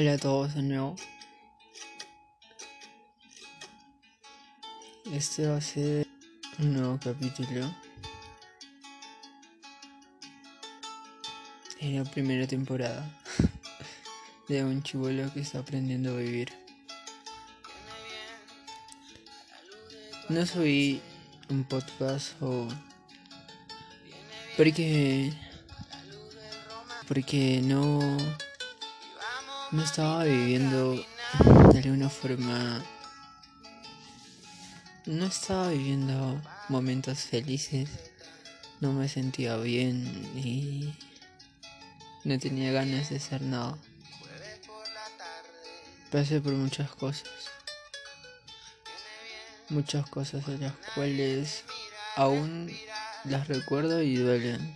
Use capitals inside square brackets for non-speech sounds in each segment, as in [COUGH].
Hola a todos de nuevo. Este va a ser un nuevo capítulo. En la primera temporada [LAUGHS] de un chivolo que está aprendiendo a vivir. No soy un podcast o porque porque no no estaba viviendo de alguna forma. No estaba viviendo momentos felices. No me sentía bien y no tenía ganas de hacer nada. Pasé por muchas cosas. Muchas cosas de las cuales aún las recuerdo y duelen.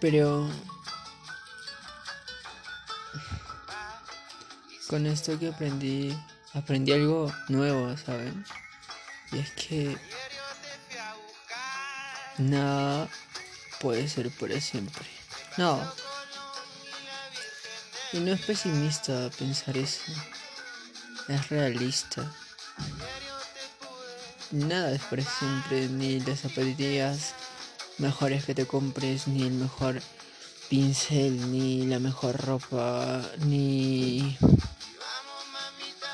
Pero con esto que aprendí, aprendí algo nuevo, ¿saben? Y es que nada puede ser para siempre. No. Y no es pesimista pensar eso. Es realista. Nada es para siempre, ni las zapatillas mejores que te compres, ni el mejor pincel, ni la mejor ropa, ni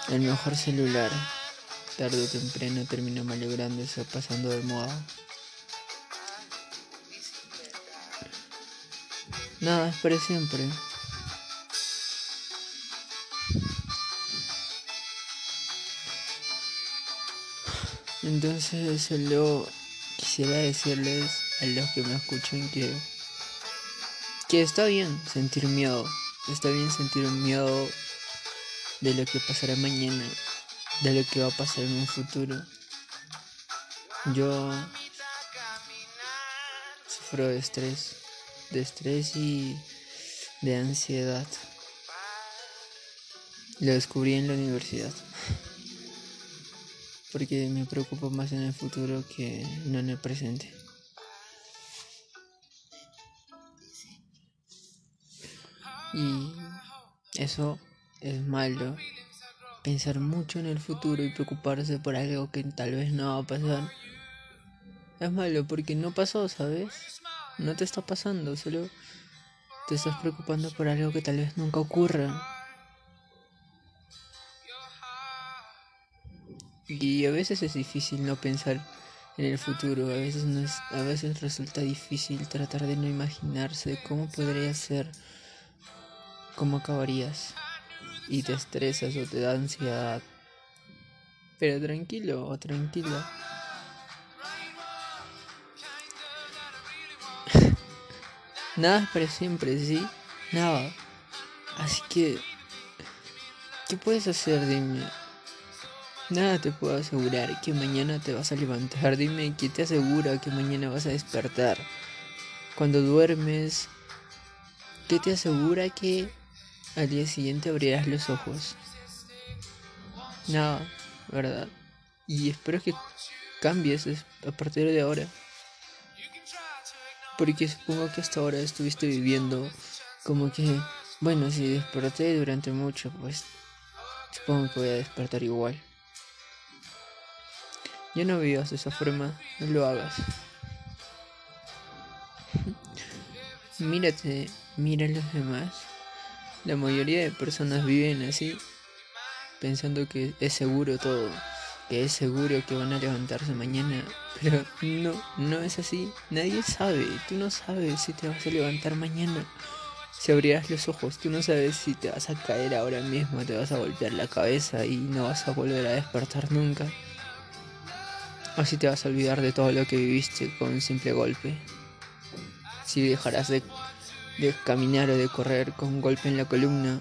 el mejor celular. Tarde o temprano termina malográndose pasando de moda. Nada, es para siempre. Entonces solo quisiera decirles a los que me escuchan que que está bien sentir miedo, está bien sentir miedo de lo que pasará mañana, de lo que va a pasar en un futuro. Yo sufro de estrés, de estrés y de ansiedad. Lo descubrí en la universidad. Porque me preocupo más en el futuro que no en el presente. Y eso es malo. Pensar mucho en el futuro y preocuparse por algo que tal vez no va a pasar. Es malo porque no pasó, ¿sabes? No te está pasando, solo te estás preocupando por algo que tal vez nunca ocurra. Y a veces es difícil no pensar en el futuro, a veces no es, a veces resulta difícil tratar de no imaginarse cómo podría ser, cómo acabarías y te estresas o te da ansiedad. Pero tranquilo o tranquila. [LAUGHS] Nada es para siempre, ¿sí? Nada. Así que... ¿Qué puedes hacer? Dime. Nada te puedo asegurar que mañana te vas a levantar. Dime qué te asegura que mañana vas a despertar. Cuando duermes, ¿qué te asegura que al día siguiente abrirás los ojos? Nada, ¿verdad? Y espero que cambies a partir de ahora. Porque supongo que hasta ahora estuviste viviendo como que, bueno, si desperté durante mucho, pues supongo que voy a despertar igual. Ya no vivas de esa forma, no lo hagas. [LAUGHS] Mírate, mira a los demás. La mayoría de personas viven así, pensando que es seguro todo, que es seguro que van a levantarse mañana, [LAUGHS] pero no, no es así. Nadie sabe, tú no sabes si te vas a levantar mañana. Si abrirás los ojos, tú no sabes si te vas a caer ahora mismo, te vas a golpear la cabeza y no vas a volver a despertar nunca. Así te vas a olvidar de todo lo que viviste con un simple golpe. Si dejarás de, de caminar o de correr con un golpe en la columna,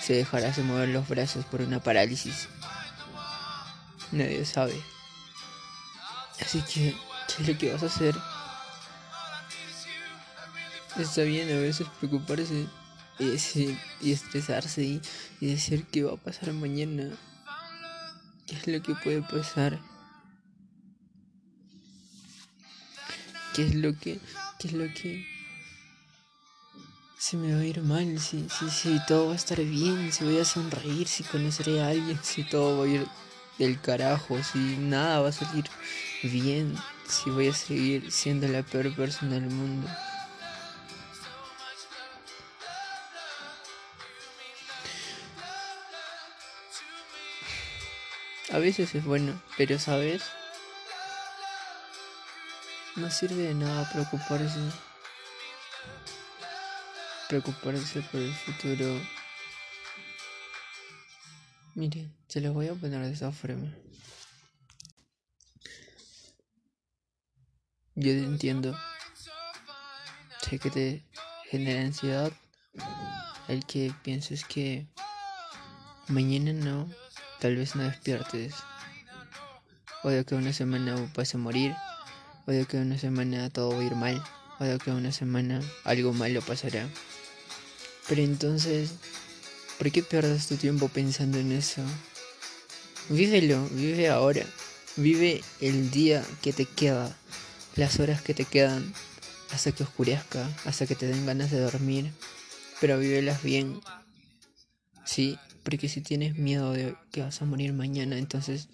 si dejarás de mover los brazos por una parálisis. Nadie sabe. Así que, ¿qué es lo que vas a hacer? Está bien a veces preocuparse y, y estresarse y, y decir qué va a pasar mañana. ¿Qué es lo que puede pasar? ¿Qué es lo que, qué es lo que, si me va a ir mal, si, si, si todo va a estar bien, si voy a sonreír, si conoceré a alguien, [LAUGHS] si todo va a ir del carajo, si nada va a salir bien, si voy a seguir siendo la peor persona del mundo. A veces es bueno, pero sabes, no sirve de nada preocuparse preocuparse por el futuro. Mire, se lo voy a poner de esa forma. Yo entiendo. Sé que te genera ansiedad el que pienses que mañana no, tal vez no despiertes. O de que una semana vas a morir. O de que una semana todo va a ir mal. O de que una semana algo malo pasará. Pero entonces, ¿por qué pierdas tu tiempo pensando en eso? Vívelo, vive ahora. Vive el día que te queda, las horas que te quedan, hasta que oscurezca, hasta que te den ganas de dormir. Pero vívelas bien. Sí, porque si tienes miedo de que vas a morir mañana, entonces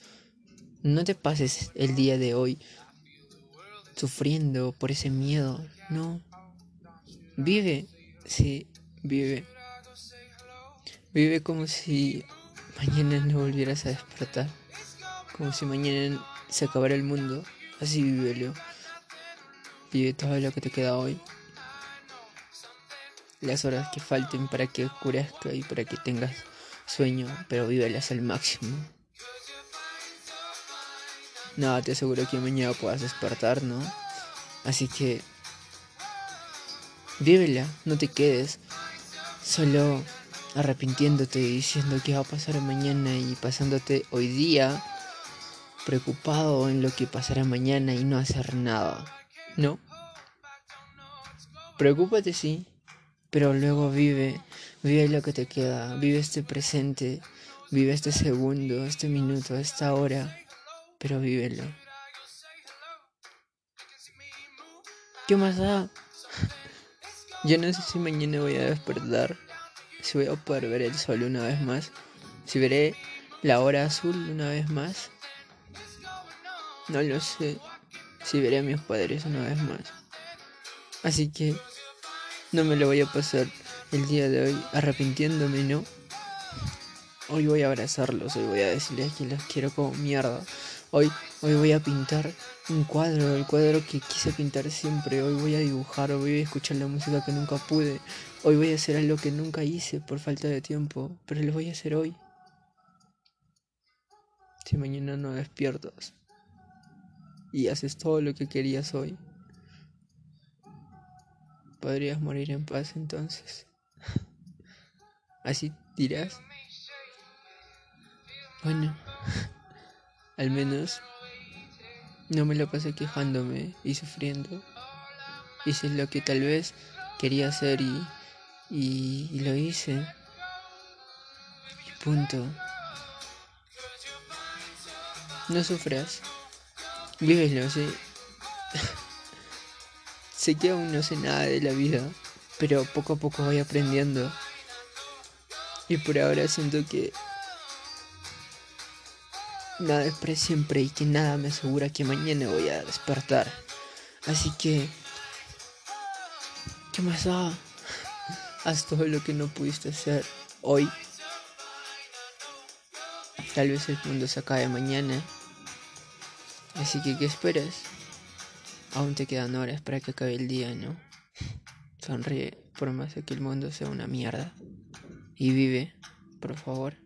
no te pases el día de hoy sufriendo por ese miedo. No. Vive. Sí, Vive. Vive como si mañana no volvieras a despertar. Como si mañana se acabara el mundo. Así vívelo. Vive todo lo que te queda hoy. Las horas que falten para que oscurezca y para que tengas sueño, pero vívelas al máximo. Nada, te aseguro que mañana puedas despertar, ¿no? Así que vívela, no te quedes solo arrepintiéndote y diciendo qué va a pasar mañana y pasándote hoy día preocupado en lo que pasará mañana y no hacer nada. ¿No? Preocúpate sí, pero luego vive, vive lo que te queda, vive este presente, vive este segundo, este minuto, esta hora, pero vívelo. ¿Qué más da? Yo no sé si mañana voy a despertar, si voy a poder ver el sol una vez más, si veré la hora azul una vez más. No lo sé, si veré a mis padres una vez más. Así que no me lo voy a pasar el día de hoy arrepintiéndome, ¿no? Hoy voy a abrazarlos, hoy voy a decirles que los quiero como mierda. Hoy, hoy voy a pintar un cuadro, el cuadro que quise pintar siempre. Hoy voy a dibujar, hoy voy a escuchar la música que nunca pude. Hoy voy a hacer algo que nunca hice por falta de tiempo, pero lo voy a hacer hoy. Si mañana no despiertas y haces todo lo que querías hoy, podrías morir en paz entonces. [LAUGHS] Así dirás. Bueno. Al menos no me lo pasé quejándome y sufriendo. Hice lo que tal vez quería hacer y, y, lo hice. Y punto. No sufras. Vívelo, sí. [LAUGHS] sé que aún no sé nada de la vida, pero poco a poco voy aprendiendo. Y por ahora siento que nada es para siempre y que nada me asegura que mañana voy a despertar. Así que, ¿qué más da? Haz todo lo que no pudiste hacer hoy. Tal vez el mundo se acabe mañana. Así que, ¿qué esperas? Aún te quedan horas para que acabe el día, ¿no? Sonríe por más que el mundo sea una mierda. Y vive, por favor.